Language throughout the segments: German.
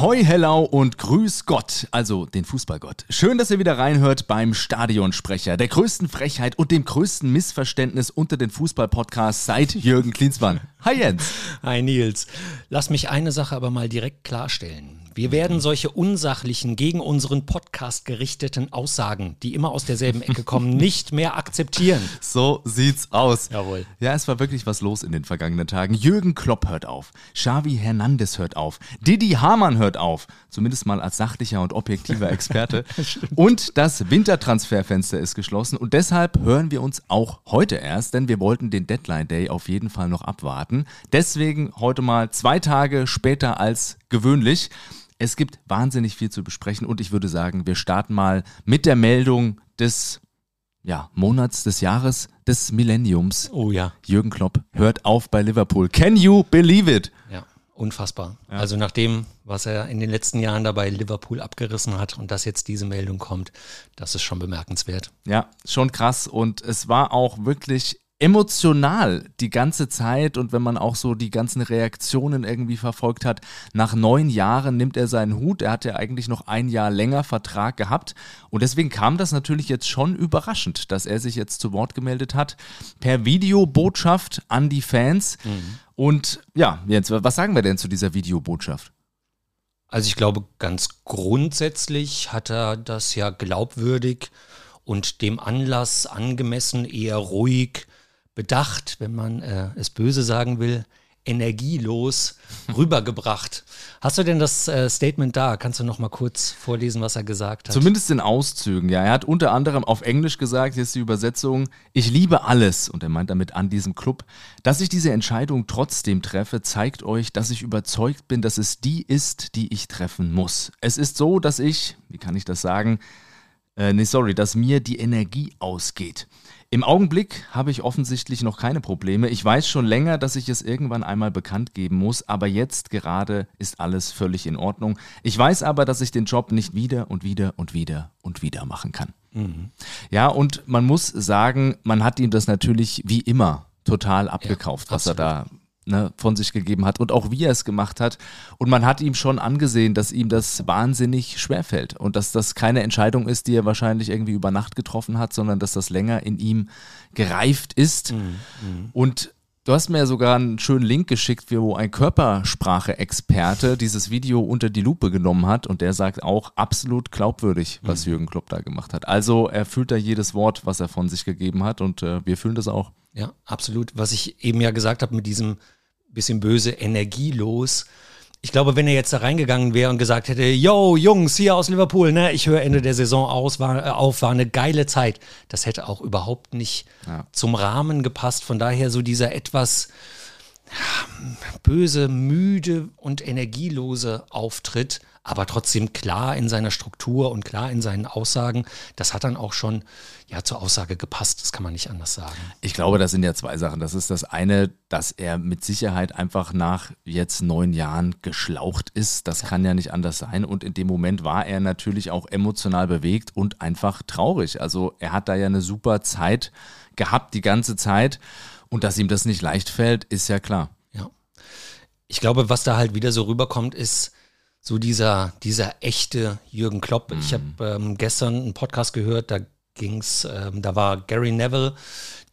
Ahoi, hello und grüß Gott, also den Fußballgott. Schön, dass ihr wieder reinhört beim Stadionsprecher, der größten Frechheit und dem größten Missverständnis unter den Fußballpodcasts seit Jürgen Klinsmann. Hi Jens. Hi Nils. Lass mich eine Sache aber mal direkt klarstellen. Wir werden solche unsachlichen, gegen unseren Podcast gerichteten Aussagen, die immer aus derselben Ecke kommen, nicht mehr akzeptieren. So sieht's aus. Jawohl. Ja, es war wirklich was los in den vergangenen Tagen. Jürgen Klopp hört auf. Xavi Hernandez hört auf. Didi Hamann hört auf. Zumindest mal als sachlicher und objektiver Experte. und das Wintertransferfenster ist geschlossen. Und deshalb hören wir uns auch heute erst, denn wir wollten den Deadline Day auf jeden Fall noch abwarten. Deswegen heute mal zwei Tage später als gewöhnlich. Es gibt wahnsinnig viel zu besprechen und ich würde sagen, wir starten mal mit der Meldung des ja, Monats, des Jahres, des Millenniums. Oh ja. Jürgen Klopp hört auf bei Liverpool. Can you believe it? Ja, unfassbar. Ja. Also nach dem, was er in den letzten Jahren dabei Liverpool abgerissen hat und dass jetzt diese Meldung kommt, das ist schon bemerkenswert. Ja, schon krass und es war auch wirklich emotional die ganze Zeit und wenn man auch so die ganzen Reaktionen irgendwie verfolgt hat, nach neun Jahren nimmt er seinen Hut. Er hat ja eigentlich noch ein Jahr länger Vertrag gehabt und deswegen kam das natürlich jetzt schon überraschend, dass er sich jetzt zu Wort gemeldet hat per Videobotschaft an die Fans. Mhm. Und ja, Jens, was sagen wir denn zu dieser Videobotschaft? Also ich glaube, ganz grundsätzlich hat er das ja glaubwürdig und dem Anlass angemessen, eher ruhig bedacht, wenn man äh, es böse sagen will, energielos rübergebracht. Hast du denn das äh, Statement da? Kannst du noch mal kurz vorlesen, was er gesagt hat? Zumindest in Auszügen, ja. Er hat unter anderem auf Englisch gesagt, hier ist die Übersetzung, ich liebe alles, und er meint damit an diesem Club. Dass ich diese Entscheidung trotzdem treffe, zeigt euch, dass ich überzeugt bin, dass es die ist, die ich treffen muss. Es ist so, dass ich, wie kann ich das sagen, äh, nee, sorry, dass mir die Energie ausgeht. Im Augenblick habe ich offensichtlich noch keine Probleme. Ich weiß schon länger, dass ich es irgendwann einmal bekannt geben muss, aber jetzt gerade ist alles völlig in Ordnung. Ich weiß aber, dass ich den Job nicht wieder und wieder und wieder und wieder machen kann. Mhm. Ja, und man muss sagen, man hat ihm das natürlich wie immer total abgekauft, ja, was er da ne, von sich gegeben hat und auch wie er es gemacht hat. Und man hat ihm schon angesehen, dass ihm das wahnsinnig schwerfällt und dass das keine Entscheidung ist, die er wahrscheinlich irgendwie über Nacht getroffen hat, sondern dass das länger in ihm gereift ist. Mhm, mh. Und Du hast mir ja sogar einen schönen Link geschickt, wo ein Körpersprache-Experte dieses Video unter die Lupe genommen hat und der sagt auch absolut glaubwürdig, was mhm. Jürgen Klopp da gemacht hat. Also er fühlt da jedes Wort, was er von sich gegeben hat und äh, wir fühlen das auch. Ja, absolut. Was ich eben ja gesagt habe mit diesem bisschen böse, energielos. Ich glaube, wenn er jetzt da reingegangen wäre und gesagt hätte, yo, Jungs, hier aus Liverpool, ne, ich höre Ende der Saison aus, war, äh, auf, war eine geile Zeit. Das hätte auch überhaupt nicht ja. zum Rahmen gepasst. Von daher so dieser etwas ja, böse, müde und energielose Auftritt aber trotzdem klar in seiner Struktur und klar in seinen Aussagen. Das hat dann auch schon ja zur Aussage gepasst, das kann man nicht anders sagen. Ich glaube, das sind ja zwei Sachen. Das ist das eine, dass er mit Sicherheit einfach nach jetzt neun Jahren geschlaucht ist. Das ja. kann ja nicht anders sein. Und in dem Moment war er natürlich auch emotional bewegt und einfach traurig. Also er hat da ja eine super Zeit gehabt, die ganze Zeit. Und dass ihm das nicht leicht fällt, ist ja klar. Ja. Ich glaube, was da halt wieder so rüberkommt, ist, so dieser, dieser echte Jürgen Klopp. Mhm. Ich habe ähm, gestern einen Podcast gehört, da ging's, ähm, da war Gary Neville,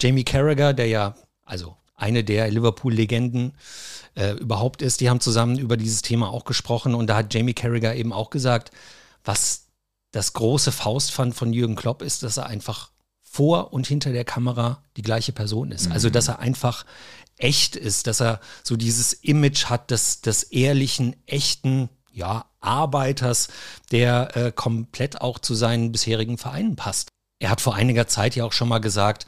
Jamie Carragher, der ja, also eine der Liverpool-Legenden äh, überhaupt ist, die haben zusammen über dieses Thema auch gesprochen und da hat Jamie Carragher eben auch gesagt, was das große Faustpfand von Jürgen Klopp ist, dass er einfach vor und hinter der Kamera die gleiche Person ist. Also, mhm. Also, dass er einfach echt ist, dass er so dieses Image hat des, des ehrlichen, echten ja, Arbeiters, der äh, komplett auch zu seinen bisherigen Vereinen passt. Er hat vor einiger Zeit ja auch schon mal gesagt,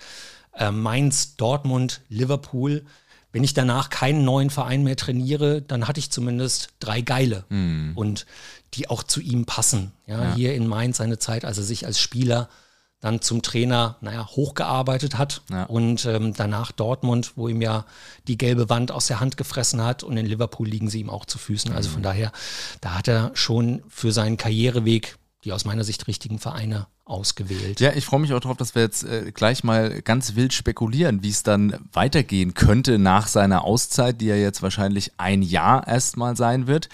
äh, Mainz, Dortmund, Liverpool, wenn ich danach keinen neuen Verein mehr trainiere, dann hatte ich zumindest drei geile mhm. und die auch zu ihm passen. Ja, ja, hier in Mainz seine Zeit, als er sich als Spieler dann zum Trainer, naja, hochgearbeitet hat ja. und ähm, danach Dortmund, wo ihm ja die gelbe Wand aus der Hand gefressen hat und in Liverpool liegen sie ihm auch zu Füßen. Also von mhm. daher, da hat er schon für seinen Karriereweg die aus meiner Sicht richtigen Vereine ausgewählt. Ja, ich freue mich auch darauf, dass wir jetzt äh, gleich mal ganz wild spekulieren, wie es dann weitergehen könnte nach seiner Auszeit, die ja jetzt wahrscheinlich ein Jahr erstmal sein wird.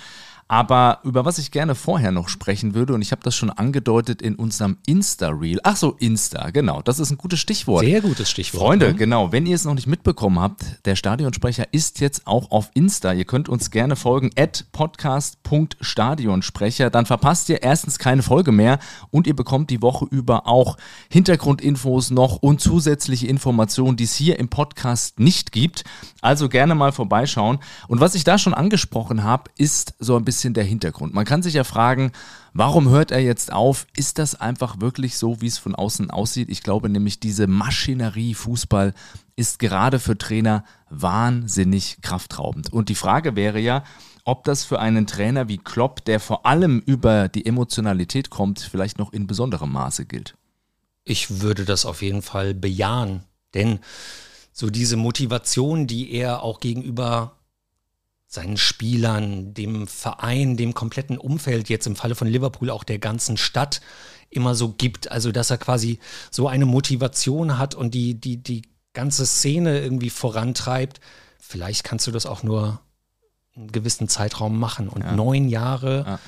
Aber über was ich gerne vorher noch sprechen würde, und ich habe das schon angedeutet in unserem Insta-Reel. Ach so, Insta, genau. Das ist ein gutes Stichwort. Sehr gutes Stichwort. Freunde, ne? genau. Wenn ihr es noch nicht mitbekommen habt, der Stadionsprecher ist jetzt auch auf Insta. Ihr könnt uns gerne folgen, at podcast.stadionsprecher. Dann verpasst ihr erstens keine Folge mehr und ihr bekommt die Woche über auch Hintergrundinfos noch und zusätzliche Informationen, die es hier im Podcast nicht gibt. Also gerne mal vorbeischauen. Und was ich da schon angesprochen habe, ist so ein bisschen bisschen der Hintergrund. Man kann sich ja fragen, warum hört er jetzt auf? Ist das einfach wirklich so, wie es von außen aussieht? Ich glaube nämlich, diese Maschinerie Fußball ist gerade für Trainer wahnsinnig kraftraubend. Und die Frage wäre ja, ob das für einen Trainer wie Klopp, der vor allem über die Emotionalität kommt, vielleicht noch in besonderem Maße gilt. Ich würde das auf jeden Fall bejahen, denn so diese Motivation, die er auch gegenüber seinen Spielern, dem Verein, dem kompletten Umfeld, jetzt im Falle von Liverpool auch der ganzen Stadt immer so gibt. Also, dass er quasi so eine Motivation hat und die, die, die ganze Szene irgendwie vorantreibt. Vielleicht kannst du das auch nur einen gewissen Zeitraum machen. Und ja. neun Jahre ja.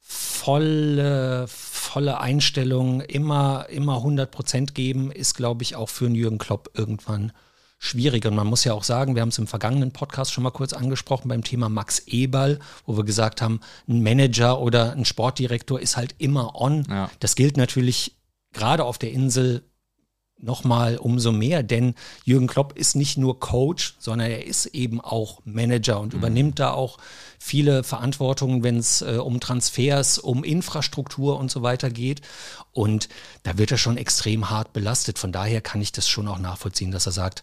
volle, volle Einstellung, immer, immer 100 Prozent geben, ist, glaube ich, auch für einen Jürgen Klopp irgendwann schwierig. Und man muss ja auch sagen, wir haben es im vergangenen Podcast schon mal kurz angesprochen beim Thema Max Eberl, wo wir gesagt haben, ein Manager oder ein Sportdirektor ist halt immer on. Ja. Das gilt natürlich gerade auf der Insel nochmal umso mehr, denn Jürgen Klopp ist nicht nur Coach, sondern er ist eben auch Manager und mhm. übernimmt da auch viele Verantwortungen, wenn es äh, um Transfers, um Infrastruktur und so weiter geht. Und da wird er schon extrem hart belastet. Von daher kann ich das schon auch nachvollziehen, dass er sagt,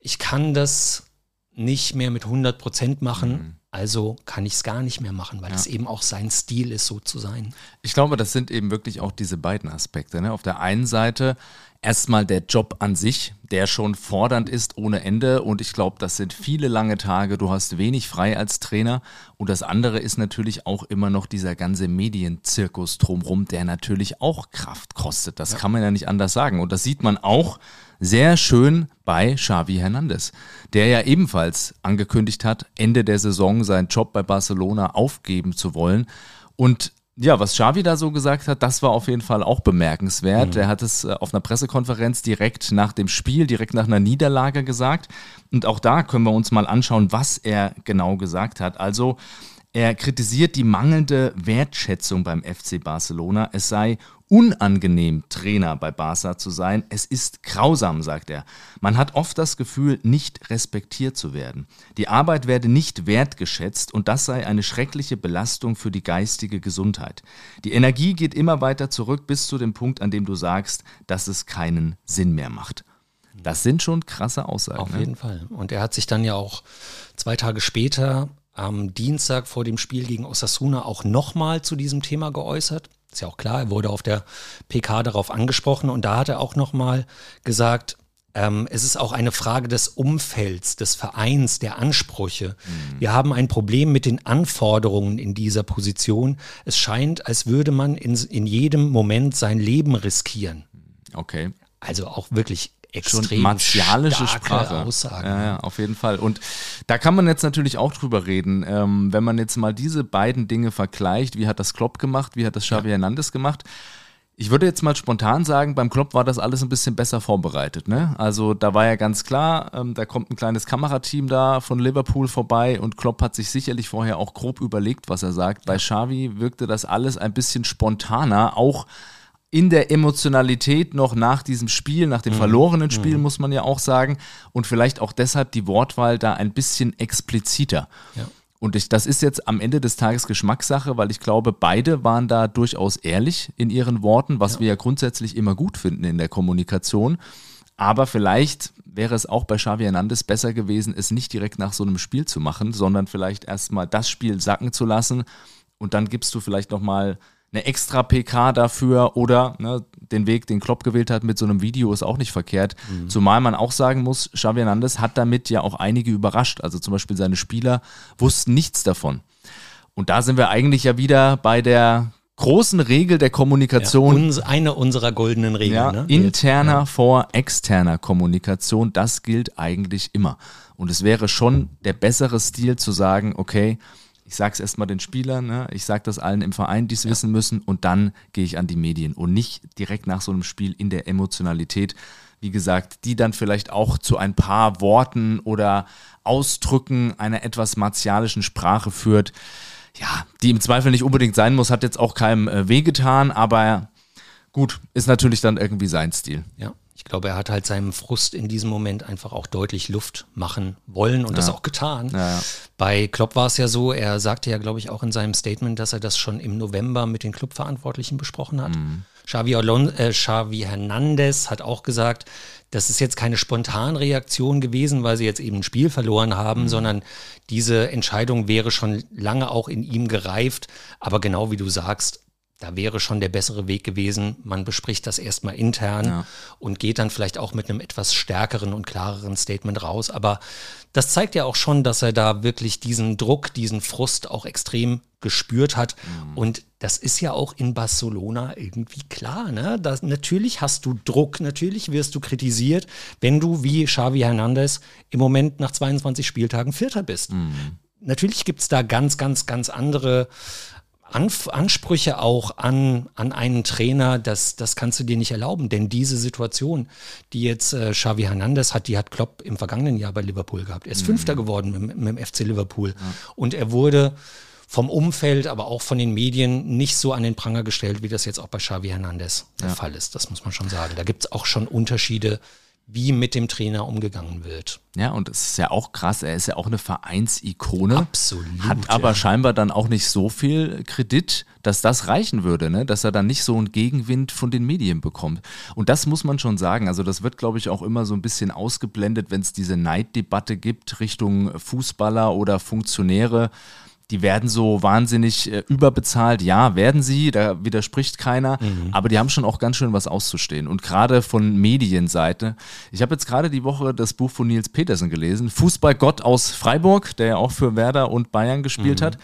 ich kann das nicht mehr mit 100 Prozent machen. Mhm. Also kann ich es gar nicht mehr machen, weil es ja. eben auch sein Stil ist, so zu sein. Ich glaube, das sind eben wirklich auch diese beiden Aspekte. Ne? Auf der einen Seite erstmal der Job an sich, der schon fordernd ist ohne Ende. Und ich glaube, das sind viele lange Tage. Du hast wenig frei als Trainer. Und das andere ist natürlich auch immer noch dieser ganze Medienzirkus drumherum, der natürlich auch Kraft kostet. Das ja. kann man ja nicht anders sagen. Und das sieht man auch sehr schön bei Xavi Hernandez, der ja ebenfalls angekündigt hat, Ende der Saison seinen Job bei Barcelona aufgeben zu wollen. Und ja, was Xavi da so gesagt hat, das war auf jeden Fall auch bemerkenswert. Mhm. Er hat es äh, auf einer Pressekonferenz direkt nach dem Spiel, direkt nach einer Niederlage gesagt. Und auch da können wir uns mal anschauen, was er genau gesagt hat. Also, er kritisiert die mangelnde Wertschätzung beim FC Barcelona. Es sei unangenehm, Trainer bei Barca zu sein. Es ist grausam, sagt er. Man hat oft das Gefühl, nicht respektiert zu werden. Die Arbeit werde nicht wertgeschätzt und das sei eine schreckliche Belastung für die geistige Gesundheit. Die Energie geht immer weiter zurück bis zu dem Punkt, an dem du sagst, dass es keinen Sinn mehr macht. Das sind schon krasse Aussagen. Auf ne? jeden Fall. Und er hat sich dann ja auch zwei Tage später am Dienstag vor dem Spiel gegen Osasuna auch nochmal zu diesem Thema geäußert. Ist ja auch klar, er wurde auf der PK darauf angesprochen und da hat er auch nochmal gesagt, ähm, es ist auch eine Frage des Umfelds, des Vereins, der Ansprüche. Mhm. Wir haben ein Problem mit den Anforderungen in dieser Position. Es scheint, als würde man in, in jedem Moment sein Leben riskieren. Okay. Also auch wirklich extrem martialische Sprache. Aussagen. Ja, ja, auf jeden Fall. Und da kann man jetzt natürlich auch drüber reden. Ähm, wenn man jetzt mal diese beiden Dinge vergleicht, wie hat das Klopp gemacht, wie hat das Xavi ja. Hernandez gemacht? Ich würde jetzt mal spontan sagen, beim Klopp war das alles ein bisschen besser vorbereitet. Ne? Also da war ja ganz klar, ähm, da kommt ein kleines Kamerateam da von Liverpool vorbei und Klopp hat sich sicherlich vorher auch grob überlegt, was er sagt. Bei Xavi wirkte das alles ein bisschen spontaner, auch in der Emotionalität noch nach diesem Spiel, nach dem mhm. verlorenen Spiel, mhm. muss man ja auch sagen. Und vielleicht auch deshalb die Wortwahl da ein bisschen expliziter. Ja. Und ich, das ist jetzt am Ende des Tages Geschmackssache, weil ich glaube, beide waren da durchaus ehrlich in ihren Worten, was ja. wir ja grundsätzlich immer gut finden in der Kommunikation. Aber vielleicht wäre es auch bei Xavi Hernandez besser gewesen, es nicht direkt nach so einem Spiel zu machen, sondern vielleicht erstmal das Spiel sacken zu lassen und dann gibst du vielleicht nochmal eine extra PK dafür oder ne, den Weg, den Klopp gewählt hat mit so einem Video ist auch nicht verkehrt. Mhm. Zumal man auch sagen muss, Xavi Hernandez hat damit ja auch einige überrascht. Also zum Beispiel seine Spieler wussten nichts davon. Und da sind wir eigentlich ja wieder bei der großen Regel der Kommunikation. Ja, uns, eine unserer goldenen Regeln. Ja, ne? Interner ja. vor externer Kommunikation, das gilt eigentlich immer. Und es wäre schon der bessere Stil zu sagen, okay, ich sage es erstmal den Spielern, ne? ich sage das allen im Verein, die es ja. wissen müssen und dann gehe ich an die Medien und nicht direkt nach so einem Spiel in der Emotionalität, wie gesagt, die dann vielleicht auch zu ein paar Worten oder Ausdrücken einer etwas martialischen Sprache führt. Ja, die im Zweifel nicht unbedingt sein muss, hat jetzt auch keinem äh, wehgetan, aber gut, ist natürlich dann irgendwie sein Stil. Ja. Ich glaube, er hat halt seinem Frust in diesem Moment einfach auch deutlich Luft machen wollen und ja. das auch getan. Ja, ja. Bei Klopp war es ja so, er sagte ja, glaube ich, auch in seinem Statement, dass er das schon im November mit den Clubverantwortlichen besprochen hat. Mhm. Xavi, Alon äh, Xavi Hernandez hat auch gesagt, das ist jetzt keine Spontanreaktion gewesen, weil sie jetzt eben ein Spiel verloren haben, mhm. sondern diese Entscheidung wäre schon lange auch in ihm gereift. Aber genau wie du sagst, da wäre schon der bessere Weg gewesen. Man bespricht das erstmal intern ja. und geht dann vielleicht auch mit einem etwas stärkeren und klareren Statement raus. Aber das zeigt ja auch schon, dass er da wirklich diesen Druck, diesen Frust auch extrem gespürt hat. Mhm. Und das ist ja auch in Barcelona irgendwie klar. Ne? Das, natürlich hast du Druck, natürlich wirst du kritisiert, wenn du wie Xavi Hernandez im Moment nach 22 Spieltagen Vierter bist. Mhm. Natürlich gibt es da ganz, ganz, ganz andere Anf Ansprüche auch an, an einen Trainer, das, das kannst du dir nicht erlauben. Denn diese Situation, die jetzt äh, Xavi Hernandez hat, die hat Klopp im vergangenen Jahr bei Liverpool gehabt. Er ist mhm. Fünfter geworden mit, mit, dem FC Liverpool. Ja. Und er wurde vom Umfeld, aber auch von den Medien nicht so an den Pranger gestellt, wie das jetzt auch bei Xavi Hernandez der ja. Fall ist. Das muss man schon sagen. Da gibt es auch schon Unterschiede wie mit dem Trainer umgegangen wird. Ja, und es ist ja auch krass, er ist ja auch eine Vereinsikone. Absolut. Hat aber ja. scheinbar dann auch nicht so viel Kredit, dass das reichen würde, ne? dass er dann nicht so einen Gegenwind von den Medien bekommt. Und das muss man schon sagen. Also, das wird, glaube ich, auch immer so ein bisschen ausgeblendet, wenn es diese Neiddebatte gibt Richtung Fußballer oder Funktionäre die werden so wahnsinnig äh, überbezahlt. Ja, werden sie, da widerspricht keiner, mhm. aber die haben schon auch ganz schön was auszustehen. Und gerade von Medienseite. Ich habe jetzt gerade die Woche das Buch von Nils Petersen gelesen, Fußballgott aus Freiburg, der ja auch für Werder und Bayern gespielt mhm. hat.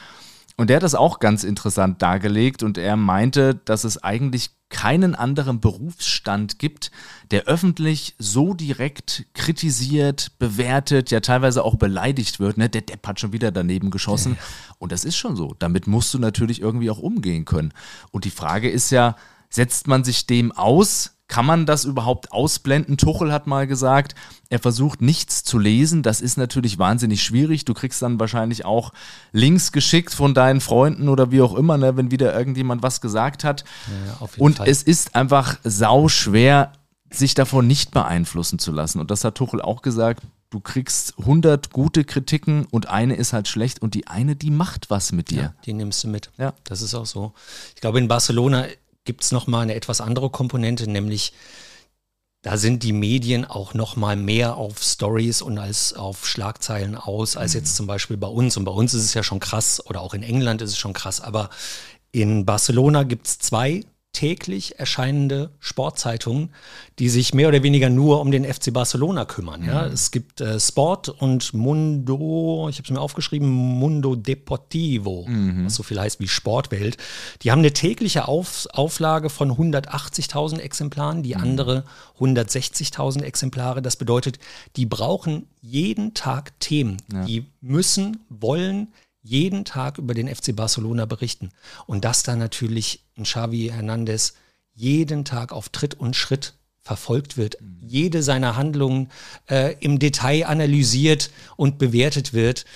Und der hat das auch ganz interessant dargelegt und er meinte, dass es eigentlich keinen anderen Berufsstand gibt, der öffentlich so direkt kritisiert, bewertet, ja teilweise auch beleidigt wird. Ne? Der Depp hat schon wieder daneben geschossen. Und das ist schon so. Damit musst du natürlich irgendwie auch umgehen können. Und die Frage ist ja, setzt man sich dem aus? Kann man das überhaupt ausblenden? Tuchel hat mal gesagt, er versucht nichts zu lesen. Das ist natürlich wahnsinnig schwierig. Du kriegst dann wahrscheinlich auch Links geschickt von deinen Freunden oder wie auch immer, ne, wenn wieder irgendjemand was gesagt hat. Ja, Und Fall. es ist einfach sau schwer, sich davon nicht beeinflussen zu lassen. Und das hat Tuchel auch gesagt. Du kriegst 100 gute Kritiken und eine ist halt schlecht und die eine, die macht was mit dir. Ja, die nimmst du mit. Ja. Das ist auch so. Ich glaube, in Barcelona gibt es nochmal eine etwas andere Komponente, nämlich da sind die Medien auch noch mal mehr auf Stories und als auf Schlagzeilen aus, als mhm. jetzt zum Beispiel bei uns. Und bei uns ist es ja schon krass, oder auch in England ist es schon krass, aber in Barcelona gibt es zwei täglich erscheinende Sportzeitungen, die sich mehr oder weniger nur um den FC Barcelona kümmern. Mhm. Ja, es gibt äh, Sport und Mundo, ich habe es mir aufgeschrieben, Mundo Deportivo, mhm. was so viel heißt wie Sportwelt. Die haben eine tägliche Auf, Auflage von 180.000 Exemplaren, die mhm. andere 160.000 Exemplare. Das bedeutet, die brauchen jeden Tag Themen. Ja. Die müssen, wollen, jeden Tag über den FC Barcelona berichten. Und dass da natürlich ein Xavi Hernandez jeden Tag auf Tritt und Schritt verfolgt wird, mhm. jede seiner Handlungen äh, im Detail analysiert und bewertet wird,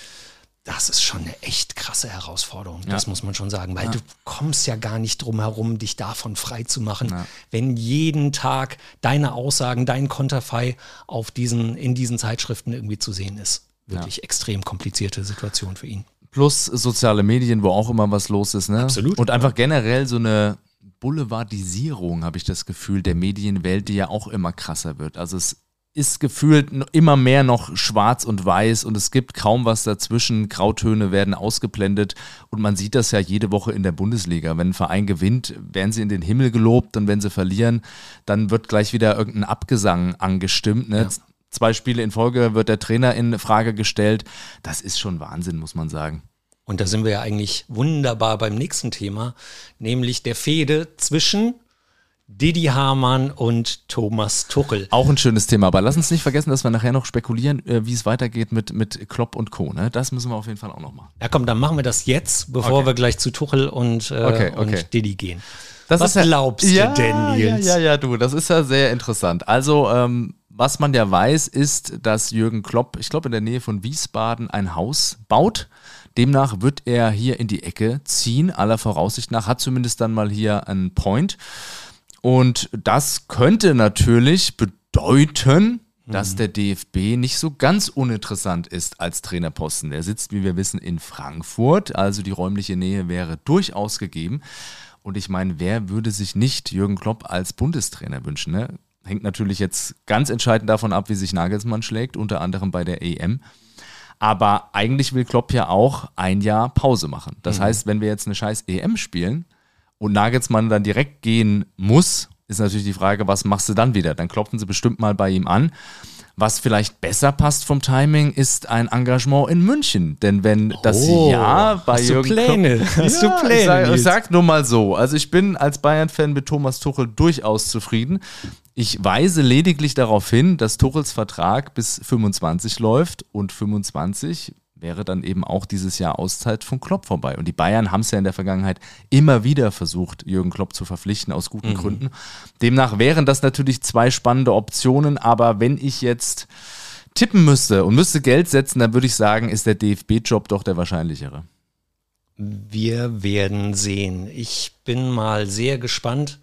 das ist schon eine echt krasse Herausforderung. Ja. Das muss man schon sagen, weil ja. du kommst ja gar nicht drum herum, dich davon frei zu machen, ja. wenn jeden Tag deine Aussagen, dein Konterfei auf diesen, in diesen Zeitschriften irgendwie zu sehen ist. Wirklich extrem komplizierte Situation für ihn. Plus soziale Medien, wo auch immer was los ist. Ne? Absolut. Und einfach generell so eine Boulevardisierung, habe ich das Gefühl, der Medienwelt, die ja auch immer krasser wird. Also es ist gefühlt immer mehr noch schwarz und weiß und es gibt kaum was dazwischen. Grautöne werden ausgeblendet und man sieht das ja jede Woche in der Bundesliga. Wenn ein Verein gewinnt, werden sie in den Himmel gelobt und wenn sie verlieren, dann wird gleich wieder irgendein Abgesang angestimmt. Ne? Ja zwei Spiele in Folge wird der Trainer in Frage gestellt. Das ist schon Wahnsinn, muss man sagen. Und da sind wir ja eigentlich wunderbar beim nächsten Thema, nämlich der Fehde zwischen Didi Hamann und Thomas Tuchel. Auch ein schönes Thema, aber lass uns nicht vergessen, dass wir nachher noch spekulieren, äh, wie es weitergeht mit, mit Klopp und Co. Ne? Das müssen wir auf jeden Fall auch noch machen. Ja komm, dann machen wir das jetzt, bevor Okay. wir gleich zu Tuchel und, äh, Okay, okay. und Didi gehen. Das Was ist ja, glaubst ja, du denn, Nils? Ja, ja, ja, du, das ist ja sehr interessant. Also, ähm, was man ja weiß, ist, dass Jürgen Klopp, ich glaube, in der Nähe von Wiesbaden ein Haus baut. Demnach wird er hier in die Ecke ziehen, aller Voraussicht nach, hat zumindest dann mal hier einen Point. Und das könnte natürlich bedeuten, dass der DFB nicht so ganz uninteressant ist als Trainerposten. Der sitzt, wie wir wissen, in Frankfurt, also die räumliche Nähe wäre durchaus gegeben. Und ich meine, wer würde sich nicht Jürgen Klopp als Bundestrainer wünschen? Ne? Hängt natürlich jetzt ganz entscheidend davon ab, wie sich Nagelsmann schlägt, unter anderem bei der EM. Aber eigentlich will Klopp ja auch ein Jahr Pause machen. Das heißt, wenn wir jetzt eine scheiß EM spielen und Nagelsmann dann direkt gehen muss, ist natürlich die Frage, was machst du dann wieder? Dann klopfen sie bestimmt mal bei ihm an. Was vielleicht besser passt vom Timing, ist ein Engagement in München. Denn wenn das Oh, Jahr bei hast du Jürgen Pläne? Klopp, Hast du Ja, Pläne, Ich sag, ich sag nur mal so. Also ich bin als Bayern-Fan mit Thomas Tuchel durchaus zufrieden. Ich weise lediglich darauf hin, dass Tuchels Vertrag bis 25 läuft und 25 wäre dann eben auch dieses Jahr Auszeit von Klopp vorbei. Und die Bayern haben es ja in der Vergangenheit immer wieder versucht, Jürgen Klopp zu verpflichten, aus guten Gründen. Demnach wären das natürlich zwei spannende Optionen, aber wenn ich jetzt tippen müsste und müsste Geld setzen, dann würde ich sagen, ist der DFB-Job doch der wahrscheinlichere. Wir werden sehen. Ich bin mal sehr gespannt,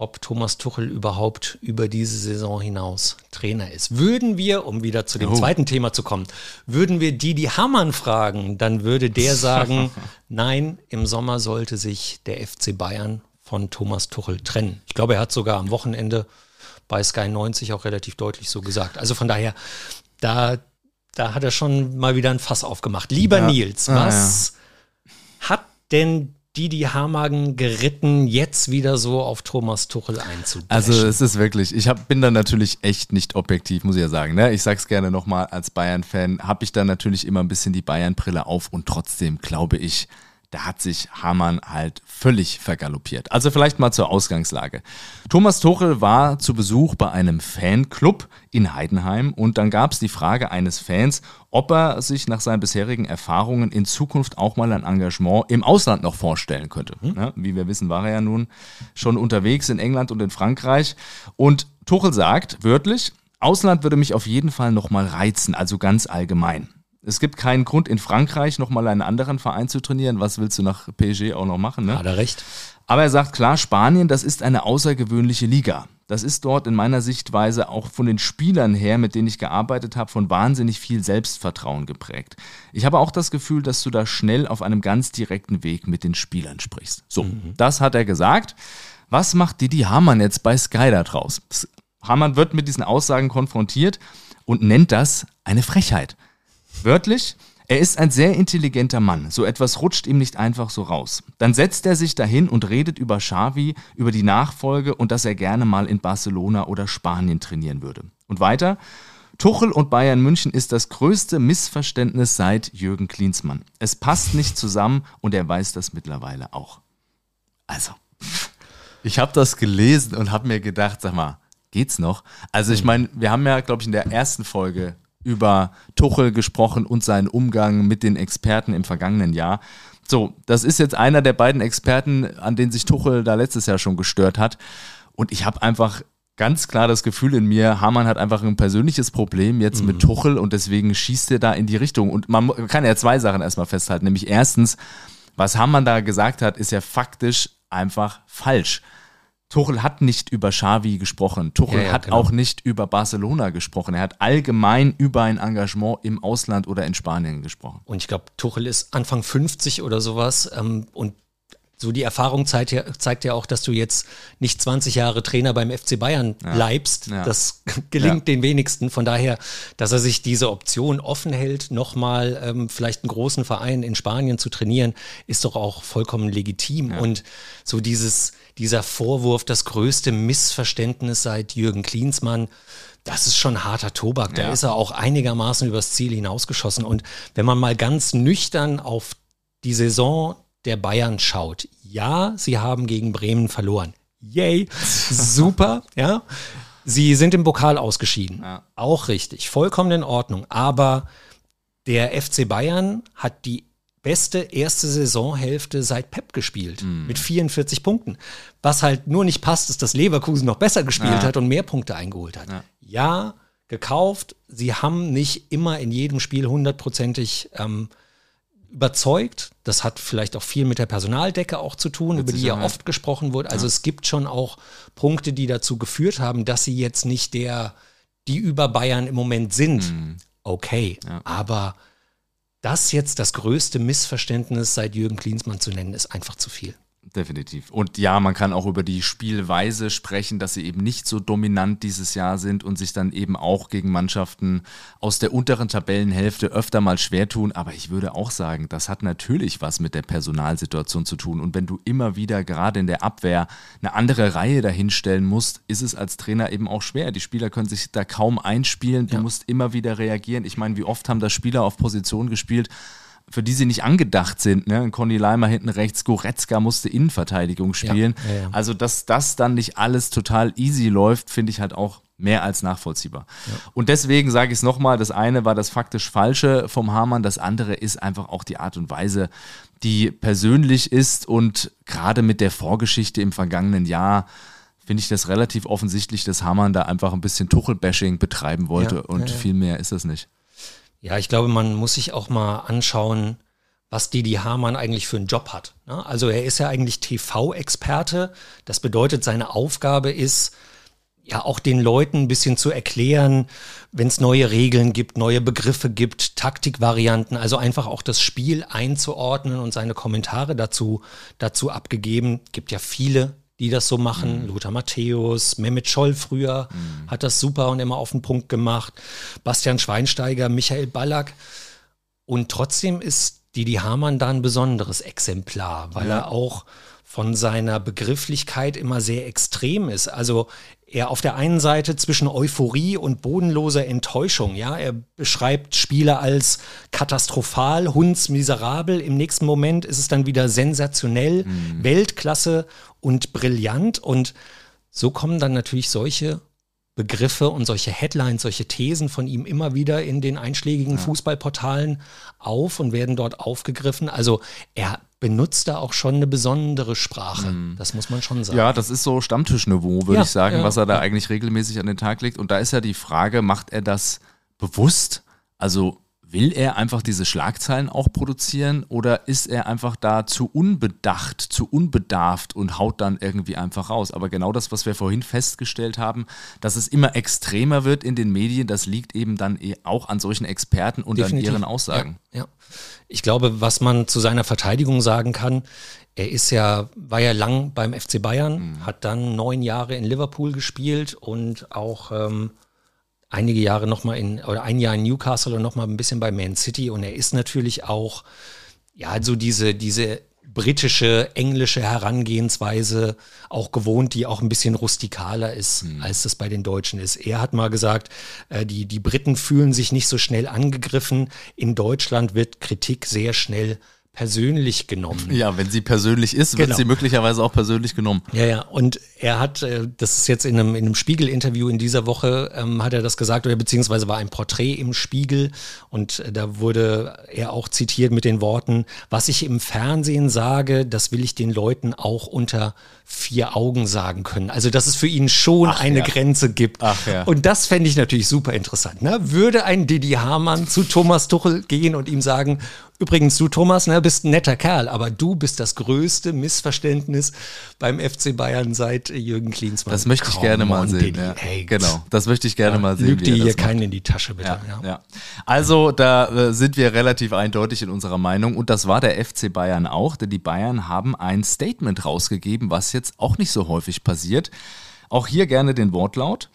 ob Thomas Tuchel überhaupt über diese Saison hinaus Trainer ist. Würden wir, um wieder zu dem Oh. zweiten Thema zu kommen, würden wir Didi Hamann fragen, dann würde der sagen, nein, im Sommer sollte sich der FC Bayern von Thomas Tuchel trennen. Ich glaube, er hat sogar am Wochenende bei Sky 90 auch relativ deutlich so gesagt. Also von daher, da, da hat er schon mal wieder ein Fass aufgemacht. Lieber Ja. Nils, Ah, was hat denn Didi Hamagen geritten, jetzt wieder so auf Thomas Tuchel einzubrechen? Also es ist wirklich, ich hab, bin da natürlich echt nicht objektiv, muss ich ja sagen. Ne? Ich sag's gerne nochmal, als Bayern-Fan habe ich da natürlich immer ein bisschen die Bayern-Brille auf und trotzdem glaube ich, da hat sich Hamann halt völlig vergaloppiert. Also vielleicht mal zur Ausgangslage. Thomas Tuchel war zu Besuch bei einem Fanclub in Heidenheim und dann gab es die Frage eines Fans, ob er sich nach seinen bisherigen Erfahrungen in Zukunft auch mal ein Engagement im Ausland noch vorstellen könnte. Ja, wie wir wissen, war er ja nun schon unterwegs in England und in Frankreich. Und Tuchel sagt wörtlich, Ausland würde mich auf jeden Fall noch mal reizen, also ganz allgemein. Es gibt keinen Grund, in Frankreich nochmal einen anderen Verein zu trainieren. Was willst du nach PSG auch noch machen? Ne? hat er recht. Aber er sagt klar, Spanien, das ist eine außergewöhnliche Liga. Das ist dort in meiner Sichtweise auch von den Spielern her, mit denen ich gearbeitet habe, von wahnsinnig viel Selbstvertrauen geprägt. Ich habe auch das Gefühl, dass du da schnell auf einem ganz direkten Weg mit den Spielern sprichst. So, das hat er gesagt. Was macht Didi Hamann jetzt bei Sky da draus? Hamann wird mit diesen Aussagen konfrontiert und nennt das eine Frechheit. Wörtlich, er ist ein sehr intelligenter Mann. So etwas rutscht ihm nicht einfach so raus. Dann setzt er sich dahin und redet über Xavi, über die Nachfolge und dass er gerne mal in Barcelona oder Spanien trainieren würde. Und weiter, Tuchel und Bayern München ist das größte Missverständnis seit Jürgen Klinsmann. Es passt nicht zusammen und er weiß das mittlerweile auch. Also, ich habe das gelesen und habe mir gedacht, sag mal, geht's noch? Also ich meine, wir haben ja, glaube ich, in der ersten Folge über Tuchel gesprochen und seinen Umgang mit den Experten im vergangenen Jahr. So, das ist jetzt einer der beiden Experten, an denen sich Tuchel da letztes Jahr schon gestört hat. Und ich habe einfach ganz klar das Gefühl in mir, Hamann hat einfach ein persönliches Problem jetzt mit Tuchel und deswegen schießt er da in die Richtung. Und man kann ja zwei Sachen erstmal festhalten. Nämlich erstens, was Hamann da gesagt hat, ist ja faktisch einfach falsch. Tuchel hat nicht über Xavi gesprochen. Tuchel Ja, ja, hat genau. auch nicht über Barcelona gesprochen. Er hat allgemein über ein Engagement im Ausland oder in Spanien gesprochen. Und ich glaube, Tuchel ist Anfang 50 oder sowas. Ähm, und so die Erfahrung zeigt ja, zeigt ja auch, dass du jetzt nicht 20 Jahre Trainer beim FC Bayern bleibst. Ja. Das gelingt den wenigsten. Von daher, dass er sich diese Option offen hält, nochmal ähm, vielleicht einen großen Verein in Spanien zu trainieren, ist doch auch vollkommen legitim. Und so dieses, dieser Vorwurf, das größte Missverständnis seit Jürgen Klinsmann, das ist schon harter Tobak. Da Ja. ist er auch einigermaßen übers Ziel hinausgeschossen. Und wenn man mal ganz nüchtern auf die Saison der Bayern schaut, ja, sie haben gegen Bremen verloren. Yay, super, ja. Sie sind im Pokal ausgeschieden. Ja. Auch richtig, vollkommen in Ordnung. Aber der FC Bayern hat die beste erste Saisonhälfte seit Pep gespielt mm. mit 44 Punkten. Was halt nur nicht passt, ist, dass Leverkusen noch besser gespielt ja. hat und mehr Punkte eingeholt hat. Ja. ja. gekauft. Sie haben nicht immer in jedem Spiel hundertprozentig ähm, überzeugt. Das hat vielleicht auch viel mit der Personaldecke auch zu tun, mit über die ja oft gesprochen wurde. Also ja. es gibt schon auch Punkte, die dazu geführt haben, dass sie jetzt nicht der, die über Bayern im Moment sind. Mhm. Okay, ja. aber das jetzt das größte Missverständnis seit Jürgen Klinsmann zu nennen, ist einfach zu viel. Definitiv. Und ja, man kann auch über die Spielweise sprechen, dass sie eben nicht so dominant dieses Jahr sind und sich dann eben auch gegen Mannschaften aus der unteren Tabellenhälfte öfter mal schwer tun. Aber ich würde auch sagen, das hat natürlich was mit der Personalsituation zu tun. Und wenn du immer wieder gerade in der Abwehr eine andere Reihe dahinstellen musst, ist es als Trainer eben auch schwer. Die Spieler können sich da kaum einspielen. Du ja. musst immer wieder reagieren. Ich meine, wie oft haben da Spieler auf Position gespielt, für die sie nicht angedacht sind. Ne? Conny Leimer hinten rechts, Goretzka musste Innenverteidigung spielen. Ja, ja, ja. Also, dass das dann nicht alles total easy läuft, finde ich halt auch mehr als nachvollziehbar. Und deswegen sage ich es nochmal, das eine war das faktisch Falsche vom Hamann, das andere ist einfach auch die Art und Weise, die persönlich ist und gerade mit der Vorgeschichte im vergangenen Jahr finde ich das relativ offensichtlich, dass Hamann da einfach ein bisschen Tuchel-Bashing betreiben wollte und viel mehr ist das nicht. Ja, ich glaube, man muss sich auch mal anschauen, was Didi Hamann eigentlich für einen Job hat. Ne? Also er ist ja eigentlich TV-Experte. Das bedeutet, seine Aufgabe ist, ja auch den Leuten ein bisschen zu erklären, wenn es neue Regeln gibt, neue Begriffe gibt, Taktikvarianten, also einfach auch das Spiel einzuordnen und seine Kommentare dazu, dazu abgegeben. Gibt ja viele die das so machen. Mhm. Lothar Matthäus, Mehmet Scholl früher mhm. hat das super und immer auf den Punkt gemacht. Bastian Schweinsteiger, Michael Ballack. Und trotzdem ist Didi Hamann da ein besonderes Exemplar, weil ja. er auch von seiner Begrifflichkeit immer sehr extrem ist. Also er auf der einen Seite zwischen Euphorie und bodenloser Enttäuschung, ja, er beschreibt Spiele als katastrophal, hundsmiserabel, im nächsten Moment ist es dann wieder sensationell, mhm. Weltklasse und brillant und so kommen dann natürlich solche Begriffe und solche Headlines, solche Thesen von ihm immer wieder in den einschlägigen ja. Fußballportalen auf und werden dort aufgegriffen. Also er benutzt da auch schon eine besondere Sprache. Mhm. Das muss man schon sagen. Ja, das ist so Stammtischniveau, würde ja, ich sagen, ja, was er da eigentlich regelmäßig an den Tag legt. Und da ist ja die Frage, macht er das bewusst? Also Will er einfach diese Schlagzeilen auch produzieren oder ist er einfach da zu unbedacht, zu unbedarft und haut dann irgendwie einfach raus? Aber genau das, was wir vorhin festgestellt haben, dass es immer extremer wird in den Medien, das liegt eben dann eh auch an solchen Experten und Definitiv. an ihren Aussagen. Ja, ja. Ich glaube, was man zu seiner Verteidigung sagen kann, er ist ja, war ja lang beim FC Bayern, mhm. hat dann neun Jahre in Liverpool gespielt und auch ähm, einige Jahre nochmal in, oder ein Jahr in Newcastle und nochmal ein bisschen bei Man City. Und er ist natürlich auch, ja, so diese, diese britische, englische Herangehensweise auch gewohnt, die auch ein bisschen rustikaler ist, hm. als das bei den Deutschen ist. Er hat mal gesagt, äh, die, die Briten fühlen sich nicht so schnell angegriffen. In Deutschland wird Kritik sehr schnell persönlich genommen. Ja, wenn sie persönlich ist, wird genau. sie möglicherweise auch persönlich genommen. Ja, ja. Und er hat, äh, das ist jetzt in einem, in einem Spiegel-Interview in dieser Woche, ähm, hat er das gesagt, oder beziehungsweise war ein Porträt im Spiegel und äh, da wurde er auch zitiert mit den Worten, was ich im Fernsehen sage, das will ich den Leuten auch unter vier Augen sagen können. Also, dass es für ihn schon Ach, eine ja. Grenze gibt. Ach, ja. Und das fände ich natürlich super interessant. Ne? Würde ein Didi Hamann zu Thomas Tuchel gehen und ihm sagen, Übrigens, du Thomas, ne, bist ein netter Kerl, aber du bist das größte Missverständnis beim FC Bayern seit Jürgen Klinsmann. Das möchte ich Come gerne mal sehen. Ja. Genau, das möchte ich gerne ja, mal sehen. Lügt dir hier keinen in die Tasche, bitte. Ja. Also, da äh, sind wir relativ eindeutig in unserer Meinung und das war der FC Bayern auch, denn die Bayern haben ein Statement rausgegeben, was jetzt auch nicht so häufig passiert. Auch hier gerne den Wortlaut.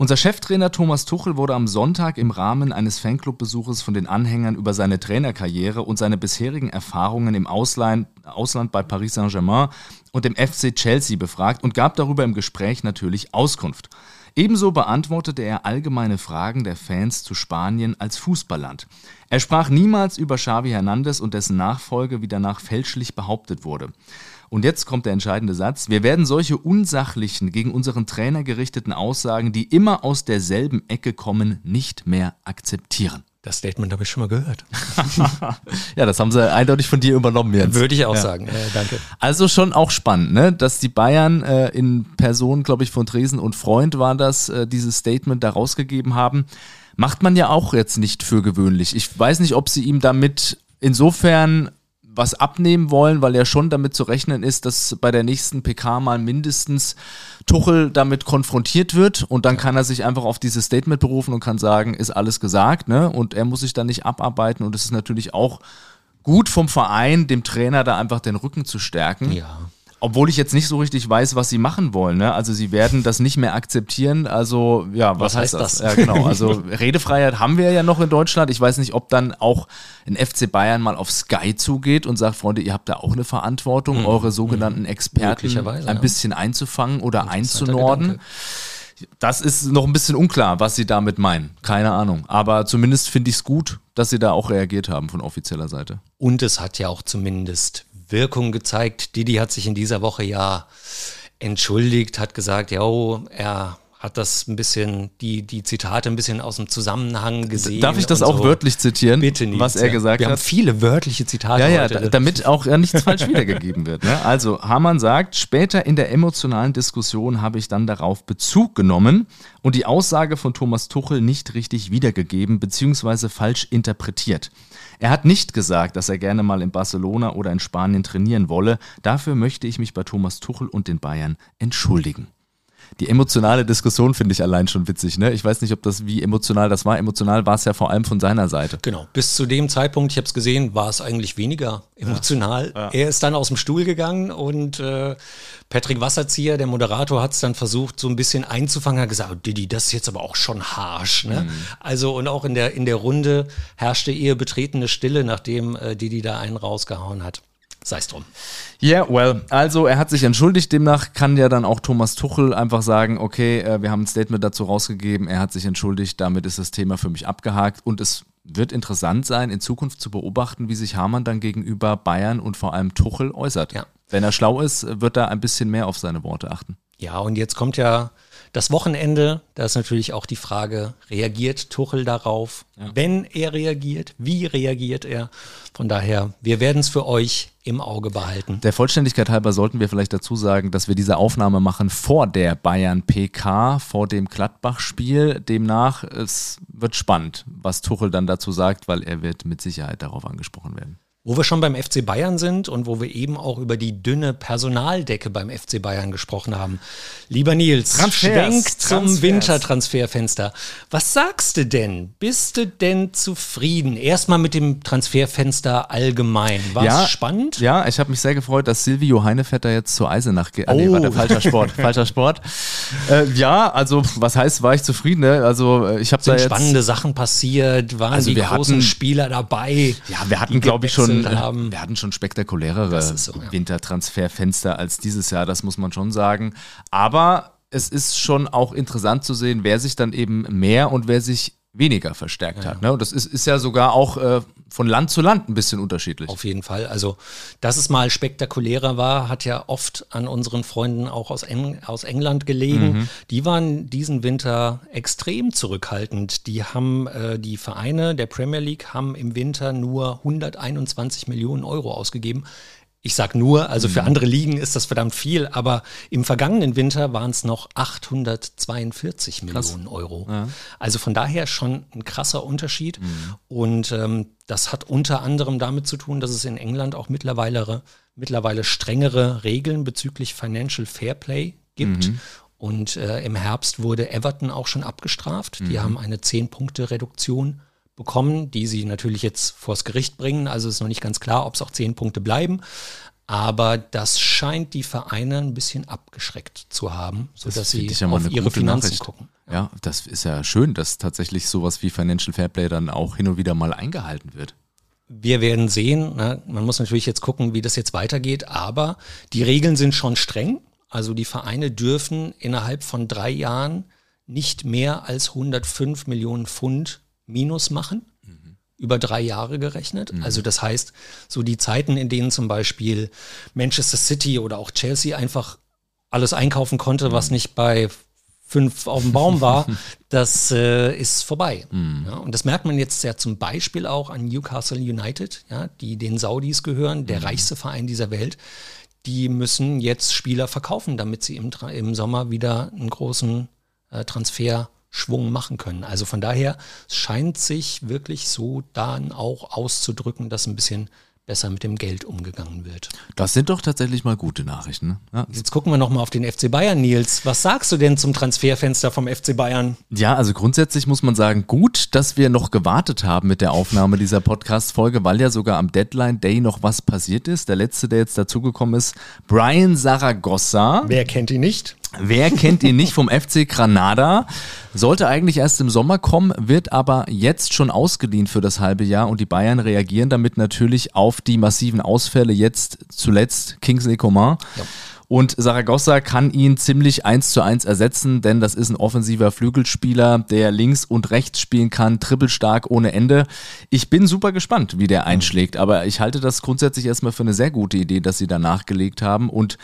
Unser Cheftrainer Thomas Tuchel wurde am Sonntag im Rahmen eines Fanclub-Besuches von den Anhängern über seine Trainerkarriere und seine bisherigen Erfahrungen im Ausland, Ausland bei Paris Saint-Germain und dem FC Chelsea befragt und gab darüber im Gespräch natürlich Auskunft. Ebenso beantwortete er allgemeine Fragen der Fans zu Spanien als Fußballland. Er sprach niemals über Xavi Hernandez und dessen Nachfolge, wie danach fälschlich behauptet wurde. Und jetzt kommt der entscheidende Satz. Wir werden solche unsachlichen, gegen unseren Trainer gerichteten Aussagen, die immer aus derselben Ecke kommen, nicht mehr akzeptieren. Das Statement habe ich schon mal gehört. ja, das haben sie eindeutig von dir übernommen jetzt. Würde ich auch ja. sagen. Äh, danke. Also schon auch spannend, ne? dass die Bayern äh, in Person, glaube ich, von Dresen und Freund war das, äh, dieses Statement da rausgegeben haben. Macht man ja auch jetzt nicht für gewöhnlich. Ich weiß nicht, ob sie ihm damit insofern was abnehmen wollen, weil ja schon damit zu rechnen ist, dass bei der nächsten PK mal mindestens Tuchel damit konfrontiert wird und dann kann er sich einfach auf dieses Statement berufen und kann sagen, ist alles gesagt, ne? Und er muss sich dann nicht abarbeiten und es ist natürlich auch gut vom Verein, dem Trainer da einfach den Rücken zu stärken. Ja. Obwohl ich jetzt nicht so richtig weiß, was sie machen wollen. Ne? Also sie werden das nicht mehr akzeptieren. Also ja, was, Was heißt, heißt das? das? Ja, genau. Also Redefreiheit haben wir ja noch in Deutschland. Ich weiß nicht, ob dann auch ein FC Bayern mal auf Sky zugeht und sagt, Freunde, ihr habt da auch eine Verantwortung, eure sogenannten Experten ein ja. bisschen einzufangen oder einzunorden. Gedanke. Das ist noch ein bisschen unklar, was sie damit meinen. Keine Ahnung. Aber zumindest finde ich es gut, dass sie da auch reagiert haben von offizieller Seite. Und es hat ja auch zumindest Wirkung gezeigt. Didi hat sich in dieser Woche ja entschuldigt, hat gesagt, ja, er hat das ein bisschen, die, die Zitate ein bisschen aus dem Zusammenhang gesehen. Darf ich das auch so. wörtlich zitieren, Bitte nicht. was er gesagt Wir hat? haben viele wörtliche Zitate Ja, ja, heute. da, damit auch nichts falsch wiedergegeben wird. Ne? Also, Hamann sagt, später in der emotionalen Diskussion habe ich dann darauf Bezug genommen und die Aussage von Thomas Tuchel nicht richtig wiedergegeben bzw. falsch interpretiert. Er hat nicht gesagt, dass er gerne mal in Barcelona oder in Spanien trainieren wolle. Dafür möchte ich mich bei Thomas Tuchel und den Bayern entschuldigen. Die emotionale Diskussion finde ich allein schon witzig. Ne? Ich weiß nicht, ob das wie emotional das war. Emotional war es ja vor allem von seiner Seite. Genau, bis zu dem Zeitpunkt, ich habe es gesehen, war es eigentlich weniger emotional. Er ist dann aus dem Stuhl gegangen und äh, Patrick Wasserzieher, der Moderator, hat es dann versucht, so ein bisschen einzufangen, hat gesagt, oh, Didi, das ist jetzt aber auch schon harsch. Ne? Also und auch in der, in der Runde herrschte eher betretene Stille, nachdem äh, Didi da einen rausgehauen hat. Sei es drum. Ja, yeah, well, also er hat sich entschuldigt, demnach kann ja dann auch Thomas Tuchel einfach sagen, okay, äh, wir haben ein Statement dazu rausgegeben, er hat sich entschuldigt, damit ist das Thema für mich abgehakt und es wird interessant sein, in Zukunft zu beobachten, wie sich Hamann dann gegenüber Bayern und vor allem Tuchel äußert. Ja. Wenn er schlau ist, wird er ein bisschen mehr auf seine Worte achten. Ja, und jetzt kommt ja das Wochenende. Da ist natürlich auch die Frage, reagiert Tuchel darauf? Wenn er reagiert, wie reagiert er? Von daher, wir werden es für euch im Auge behalten. Der Vollständigkeit halber sollten wir vielleicht dazu sagen, dass wir diese Aufnahme machen vor der Bayern PK, vor dem Gladbach-Spiel. Demnach, es wird spannend, was Tuchel dann dazu sagt, weil er wird mit Sicherheit darauf angesprochen werden. Wo wir schon beim FC Bayern sind und wo wir eben auch über die dünne Personaldecke beim FC Bayern gesprochen haben. Lieber Nils, Transfers, Schwenk zum Transfers. Wintertransferfenster. Was sagst du denn? Bist du denn zufrieden? Erstmal mit dem Transferfenster allgemein. War Ja, es spannend? Ja, ich habe mich sehr gefreut, dass Silvio Heinevetter jetzt zur Eisenach geht. Ah, nee, Oh. warte, falscher Sport, falscher Sport. Äh, ja, also was heißt, war ich zufrieden? Ne? Also äh, ich habe da Sind jetzt spannende Sachen passiert? Waren Also die wir großen hatten- Spieler dabei? Ja, wir hatten, glaube ich, schon, gewechselt haben? wir hatten schon spektakulärere so, ja. Wintertransferfenster als dieses Jahr, das muss man schon sagen. Aber es ist schon auch interessant zu sehen, wer sich dann eben mehr und wer sich weniger verstärkt hat. Ne? Und das ist, ist ja sogar auch äh, von Land zu Land ein bisschen unterschiedlich. Auf jeden Fall. Also, dass es mal spektakulärer war, hat ja oft an unseren Freunden auch aus, Eng aus England gelegen. Die waren diesen Winter extrem zurückhaltend. Die haben, äh, die Vereine der Premier League haben im Winter nur 121 Millionen Euro ausgegeben. Ich sag nur, also für andere Ligen ist das verdammt viel, aber im vergangenen Winter waren es noch 842 Millionen Euro. Also von daher schon ein krasser Unterschied. Und ähm, das hat unter anderem damit zu tun, dass es in England auch mittlerweile, mittlerweile strengere Regeln bezüglich Financial Fairplay gibt. Und äh, im Herbst wurde Everton auch schon abgestraft. Die haben eine 10-Punkte-Reduktion bekommen, die sie natürlich jetzt vors Gericht bringen. Also ist noch nicht ganz klar, ob es auch 10 Punkte bleiben. Aber das scheint die Vereine ein bisschen abgeschreckt zu haben, sodass sie finde ich ja auf ihre Finanzen Nachricht. gucken. Ja, das ist ja schön, dass tatsächlich sowas wie Financial Fairplay dann auch hin und wieder mal eingehalten wird. Wir werden sehen. Ne? Man muss natürlich jetzt gucken, wie das jetzt weitergeht. Aber die Regeln sind schon streng. Also die Vereine dürfen innerhalb von drei Jahren nicht mehr als 105 Millionen Pfund Minus machen. über drei Jahre gerechnet. Mhm. Also das heißt, so die Zeiten, in denen zum Beispiel Manchester City oder auch Chelsea einfach alles einkaufen konnte, was mhm. nicht bei fünf auf dem Baum war, das äh, ist vorbei. Mhm. Ja, und das merkt man jetzt ja zum Beispiel auch an Newcastle United, ja, die den Saudis gehören, der mhm. reichste Verein dieser Welt. Die müssen jetzt Spieler verkaufen, damit sie im, im Sommer wieder einen großen äh, Transferschwung machen können. Also von daher scheint sich wirklich so dann auch auszudrücken, dass ein bisschen besser mit dem Geld umgegangen wird. Das sind doch tatsächlich mal gute Nachrichten. Ne? Ja. Jetzt gucken wir nochmal auf den FC Bayern, Nils. Was sagst du denn zum Transferfenster vom FC Bayern? Ja, also grundsätzlich muss man sagen, gut, dass wir noch gewartet haben mit der Aufnahme dieser Podcast-Folge, weil ja sogar am Deadline Day noch was passiert ist. Der letzte, der jetzt dazugekommen ist, Brian Saragossa. Wer kennt ihn nicht? Wer kennt ihn nicht vom FC Granada? Sollte eigentlich erst im Sommer kommen, wird aber jetzt schon ausgeliehen für das halbe Jahr und die Bayern reagieren damit natürlich auf die massiven Ausfälle jetzt zuletzt Kingsley Coman. Ja. Und Saragossa kann ihn ziemlich eins zu eins ersetzen, denn das ist ein offensiver Flügelspieler, der links und rechts spielen kann, trippelstark ohne Ende. Ich bin super gespannt, wie der einschlägt, aber ich halte das grundsätzlich erstmal für eine sehr gute Idee, dass sie da nachgelegt haben und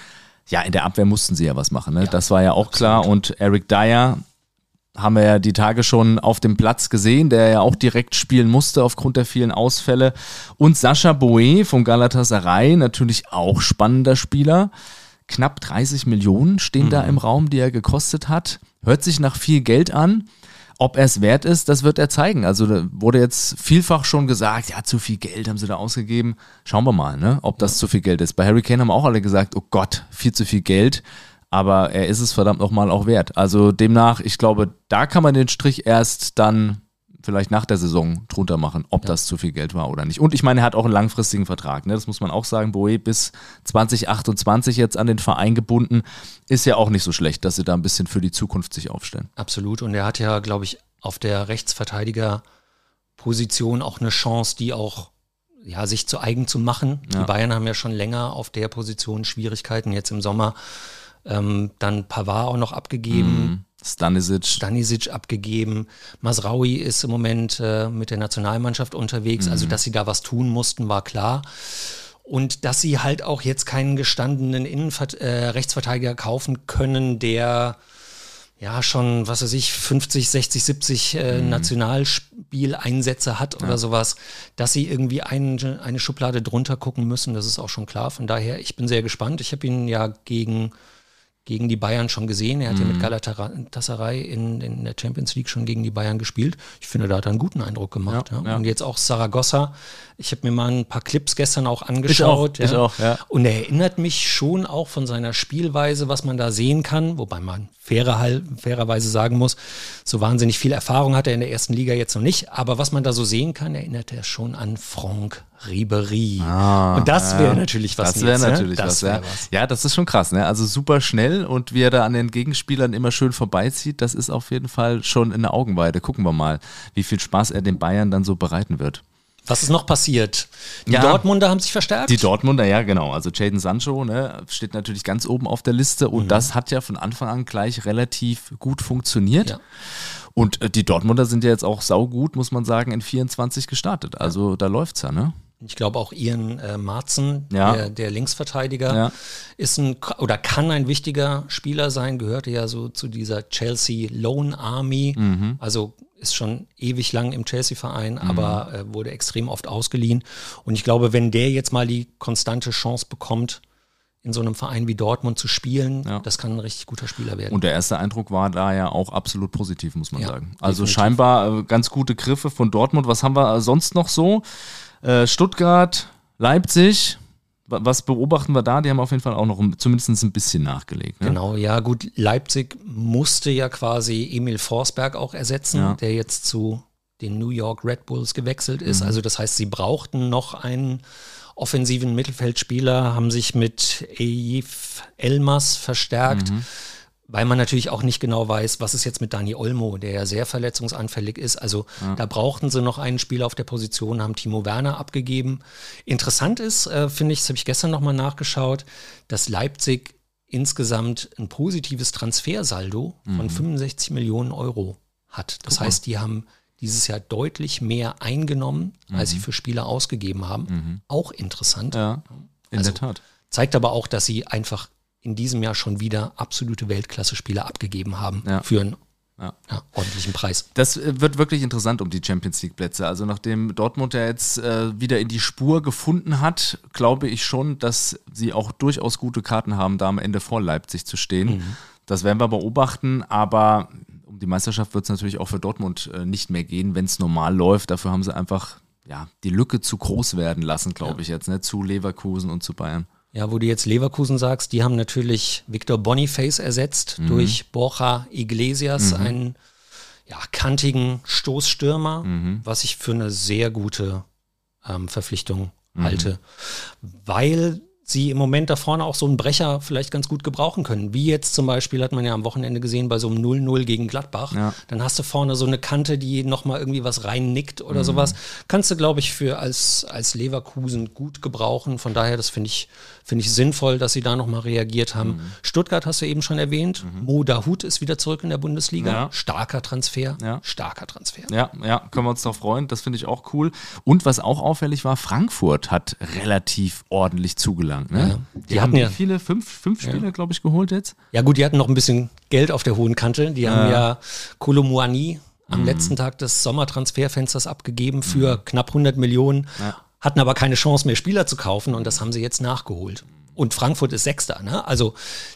ja, in der Abwehr mussten sie ja was machen. Ne? Ja, das war ja auch absolut. klar. Und Eric Dyer haben wir ja die Tage schon auf dem Platz gesehen, der ja auch direkt spielen musste aufgrund der vielen Ausfälle. Und Sascha Boe vom Galatasaray, natürlich auch spannender Spieler. Knapp 30 Millionen stehen mhm. da im Raum, die er gekostet hat. Hört sich nach viel Geld an. Ob er es wert ist, das wird er zeigen. Also da wurde jetzt vielfach schon gesagt, ja, zu viel Geld haben sie da ausgegeben. Schauen wir mal, ne, ob das ja. zu viel Geld ist. Bei Harry Kane haben auch alle gesagt, oh Gott, viel zu viel Geld. Aber er ist es verdammt nochmal auch wert. Also demnach, ich glaube, da kann man den Strich erst dann vielleicht nach der Saison drunter machen, ob ja. das zu viel Geld war oder nicht. Und ich meine, er hat auch einen langfristigen Vertrag. Ne? Das muss man auch sagen. Boe bis 2028 jetzt an den Verein gebunden. Ist ja auch nicht so schlecht, dass sie da ein bisschen für die Zukunft sich aufstellen. Absolut. Und er hat ja, glaube ich, auf der Rechtsverteidigerposition auch eine Chance, die auch ja, sich zu eigen zu machen. Ja. Die Bayern haben ja schon länger auf der Position Schwierigkeiten. Jetzt im Sommer ähm, dann Pavard auch noch abgegeben. Mhm. Stanisic. Stanisic abgegeben. Masraui ist im Moment äh, mit der Nationalmannschaft unterwegs. Also, mhm. Also, dass sie da was tun mussten, war klar. Und dass sie halt auch jetzt keinen gestandenen Innenver äh, Rechtsverteidiger kaufen können, der ja schon, was weiß ich, 50, 60, 70 äh, mhm. Nationalspieleinsätze hat oder ja. sowas, dass sie irgendwie ein, eine Schublade drunter gucken müssen, das ist auch schon klar. Von daher, ich bin sehr gespannt. Ich habe ihn ja gegen gegen die Bayern schon gesehen. Er hat mhm. ja mit mhm. Galatasaray in, in der Champions League schon gegen die Bayern gespielt. Ich finde, da hat er einen guten Eindruck gemacht. Ja, ja. Und jetzt auch Saragossa. Ich habe mir mal ein paar Clips gestern auch angeschaut. Ich auch, ich auch ja. Und er erinnert mich schon auch von seiner Spielweise, was man da sehen kann, wobei man fairer, fairerweise sagen muss, so wahnsinnig viel Erfahrung hat er in der ersten Liga jetzt noch nicht. Aber was man da so sehen kann, erinnert er schon an Franck Ribery. Ah, und das wäre ja, natürlich was. Das wäre ne? natürlich das was, ja. was. Ja, das ist schon krass, ne? Also super schnell und wie er da an den Gegenspielern immer schön vorbeizieht, das ist auf jeden Fall schon in der Augenweide. Gucken wir mal, wie viel Spaß er den Bayern dann so bereiten wird. Was ist noch passiert? Die ja, Dortmunder haben sich verstärkt? Die Dortmunder, ja, genau. Also Jaden Sancho ne, steht natürlich ganz oben auf der Liste und mhm. das hat ja von Anfang an gleich relativ gut funktioniert. Ja. Und äh, die Dortmunder sind ja jetzt auch saugut, muss man sagen, in 24 gestartet. Also da läuft's ja, ne? Ich glaube auch Ian äh, Marzen, ja. der, der, Linksverteidiger, ja. ist ein oder kann ein wichtiger Spieler sein, gehörte ja so zu dieser Chelsea Lone Army, mhm. also ist schon ewig lang im Chelsea-Verein, mhm. aber äh, wurde extrem oft ausgeliehen. Und ich glaube, wenn der jetzt mal die konstante Chance bekommt, in so einem Verein wie Dortmund zu spielen, ja. das kann ein richtig guter Spieler werden. Und der erste Eindruck war da ja auch absolut positiv, muss man ja, sagen. Also definitiv. scheinbar äh, ganz gute Griffe von Dortmund. Was haben wir sonst noch so? Äh, Stuttgart, Leipzig. Was beobachten wir da? Die haben auf jeden Fall auch noch zumindest ein bisschen nachgelegt. Ne? Genau, ja, gut. Leipzig musste ja quasi Emil Forsberg auch ersetzen, ja. der jetzt zu den New York Red Bulls gewechselt ist. Mhm. Also, das heißt, sie brauchten noch einen offensiven Mittelfeldspieler, haben sich mit Eif Elmas verstärkt. Mhm weil man natürlich auch nicht genau weiß, was ist jetzt mit Dani Olmo, der ja sehr verletzungsanfällig ist. Also ja. da brauchten sie noch einen Spieler auf der Position, haben Timo Werner abgegeben. Interessant ist, äh, finde ich, das habe ich gestern nochmal nachgeschaut, dass Leipzig insgesamt ein positives Transfersaldo mhm. von 65 Millionen Euro hat. Das Guck heißt, die haben dieses Jahr deutlich mehr eingenommen, als sie für Spieler ausgegeben haben. Auch interessant. Ja, in Also, der Tat. Zeigt aber auch, dass sie einfach in diesem Jahr schon wieder absolute Weltklasse-Spieler abgegeben haben Ja. für einen Ja. ja, ordentlichen Preis. Das äh, wird wirklich interessant um die Champions League Plätze. Also nachdem Dortmund ja jetzt äh, wieder in die Spur gefunden hat, glaube ich schon, dass sie auch durchaus gute Karten haben, da am Ende vor Leipzig zu stehen. Das werden wir beobachten, aber um die Meisterschaft wird es natürlich auch für Dortmund äh, nicht mehr gehen, wenn es normal läuft. Dafür haben sie einfach ja, die Lücke zu groß werden lassen, glaube ich jetzt, ne? zu Leverkusen und zu Bayern. Ja, wo du jetzt Leverkusen sagst, die haben natürlich Victor Boniface ersetzt Mhm. durch Borja Iglesias, einen ja, kantigen Stoßstürmer, Mhm. was ich für eine sehr gute ähm, Verpflichtung Mhm. halte, weil sie im Moment da vorne auch so einen Brecher vielleicht ganz gut gebrauchen können. Wie jetzt zum Beispiel hat man ja am Wochenende gesehen bei so einem 0-0 gegen Gladbach. Ja. Dann hast du vorne so eine Kante, die nochmal irgendwie was reinnickt Mhm. oder sowas. Kannst du, glaube ich, für als, als Leverkusen gut gebrauchen. Von daher, das finde ich, finde ich sinnvoll, dass sie da nochmal reagiert haben. Mhm. Stuttgart hast du eben schon erwähnt. Mo Dahut ist wieder zurück in der Bundesliga. Ja. Starker Transfer. Ja. Starker Transfer. Ja, ja, können wir uns darauf freuen. Das finde ich auch cool. Und was auch auffällig war, Frankfurt hat relativ ordentlich zugelangt. Ne? Ja. Die, Die hatten ja- wie viele, fünf, fünf Spieler, glaube ich, geholt jetzt. Ja gut, die hatten noch ein bisschen Geld auf der hohen Kante. Die haben ja Kolomuani am letzten Tag des Sommertransferfensters abgegeben für knapp 100 Millionen, hatten aber keine Chance mehr Spieler zu kaufen und das haben sie jetzt nachgeholt. Und Frankfurt ist Sechster, ne? Also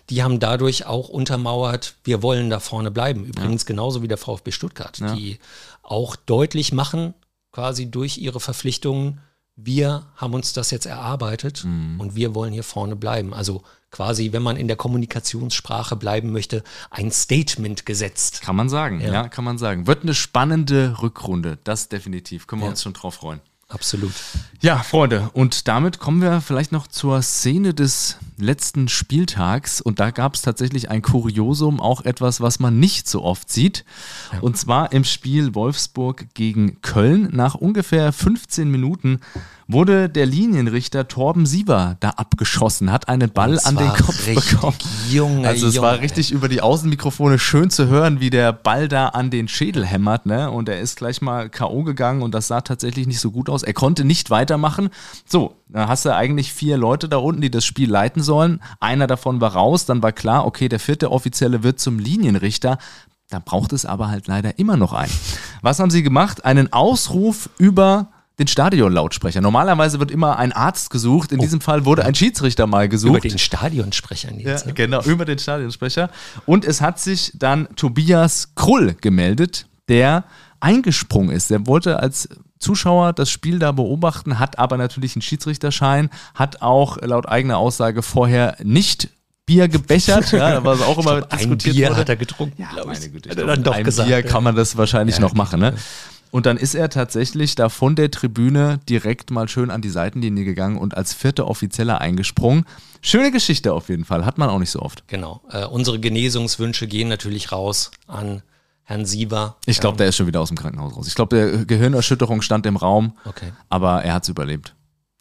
die haben dadurch auch untermauert, wir wollen da vorne bleiben. Übrigens genauso wie der VfB Stuttgart, die auch deutlich machen, quasi durch ihre Verpflichtungen, wir haben uns das jetzt erarbeitet und wir wollen hier vorne bleiben. Also quasi, wenn man in der Kommunikationssprache bleiben möchte, ein Statement gesetzt. Kann man sagen, ja. Ja. kann man sagen. Wird eine spannende Rückrunde, das definitiv. Können wir Ja. uns schon drauf freuen. Absolut. Ja, Freunde, und damit kommen wir vielleicht noch zur Szene des letzten Spieltags. Und da gab es tatsächlich ein Kuriosum, auch etwas, was man nicht so oft sieht. Und zwar im Spiel Wolfsburg gegen Köln. Nach ungefähr 15 Minuten wurde der Linienrichter Torben Siever da abgeschossen, hat einen Ball an den war Kopf bekommen. Junge, Also es war Junge. richtig über die Außenmikrofone schön zu hören, wie der Ball da an den Schädel hämmert, ne? Und er ist gleich mal K.O. gegangen und das sah tatsächlich nicht so gut aus. Er konnte nicht weitermachen. So, da hast du eigentlich vier Leute da unten, die das Spiel leiten sollen. Einer davon war raus, dann war klar, okay, der vierte Offizielle wird zum Linienrichter. Da braucht es aber halt leider immer noch einen. Was haben sie gemacht? Einen Ausruf über den Stadionlautsprecher. Normalerweise wird immer ein Arzt gesucht. In diesem Fall wurde ein Schiedsrichter mal gesucht. Über den Stadionsprechern jetzt. Ja, ne? genau, über den Stadionsprecher. Und es hat sich dann Tobias Krull gemeldet, der eingesprungen ist. Der wollte als Zuschauer das Spiel da beobachten, hat aber natürlich einen Schiedsrichterschein, hat auch laut eigener Aussage vorher nicht Bier gebechert, ja, was auch immer Ein diskutiert Bier wurde. hat er getrunken, Ja, glaub ich. meine Güte. Hat ich er glaub, dann doch einem gesagt. Bier ja. kann man das wahrscheinlich noch machen, ne? Und dann ist er tatsächlich da von der Tribüne direkt mal schön an die Seitenlinie gegangen und als vierter Offizieller eingesprungen. Schöne Geschichte auf jeden Fall, hat man auch nicht so oft. Genau. Äh, unsere Genesungswünsche gehen natürlich raus an Herrn Sieber. Ich glaube, der ist schon wieder aus dem Krankenhaus raus. Ich glaube, der Gehirnerschütterung stand im Raum, Okay. aber er hat es überlebt.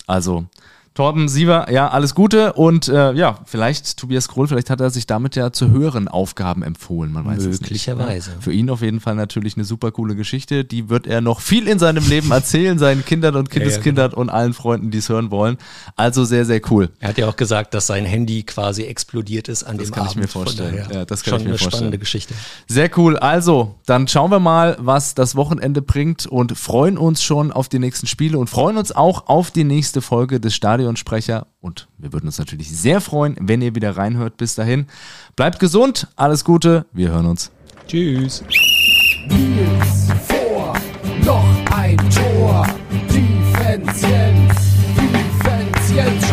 Also, Torben Siever, ja, alles Gute und äh, ja, vielleicht Tobias Krohl, vielleicht hat er sich damit ja zu höheren Aufgaben empfohlen, man weiß es nicht. Möglicherweise. Ja. Für ihn auf jeden Fall natürlich eine super coole Geschichte, die wird er noch viel in seinem Leben erzählen, seinen Kindern und Kindeskindern und allen Freunden, die es hören wollen. Also sehr, sehr cool. Er hat ja auch gesagt, dass sein Handy quasi explodiert ist an Das dem kann ich Abend. mir vorstellen. Ja, das kann schon ich mir eine vorstellen. spannende Geschichte. Sehr cool. Also, dann schauen wir mal, was das Wochenende bringt und freuen uns schon auf die nächsten Spiele und freuen uns auch auf die nächste Folge des Stadionsprecher. Und wir würden uns natürlich sehr freuen, wenn ihr wieder reinhört. Bis dahin, bleibt gesund, alles Gute, wir hören uns. Tschüss. Nils vor, noch ein Tor, die Fans Jens, die Jens.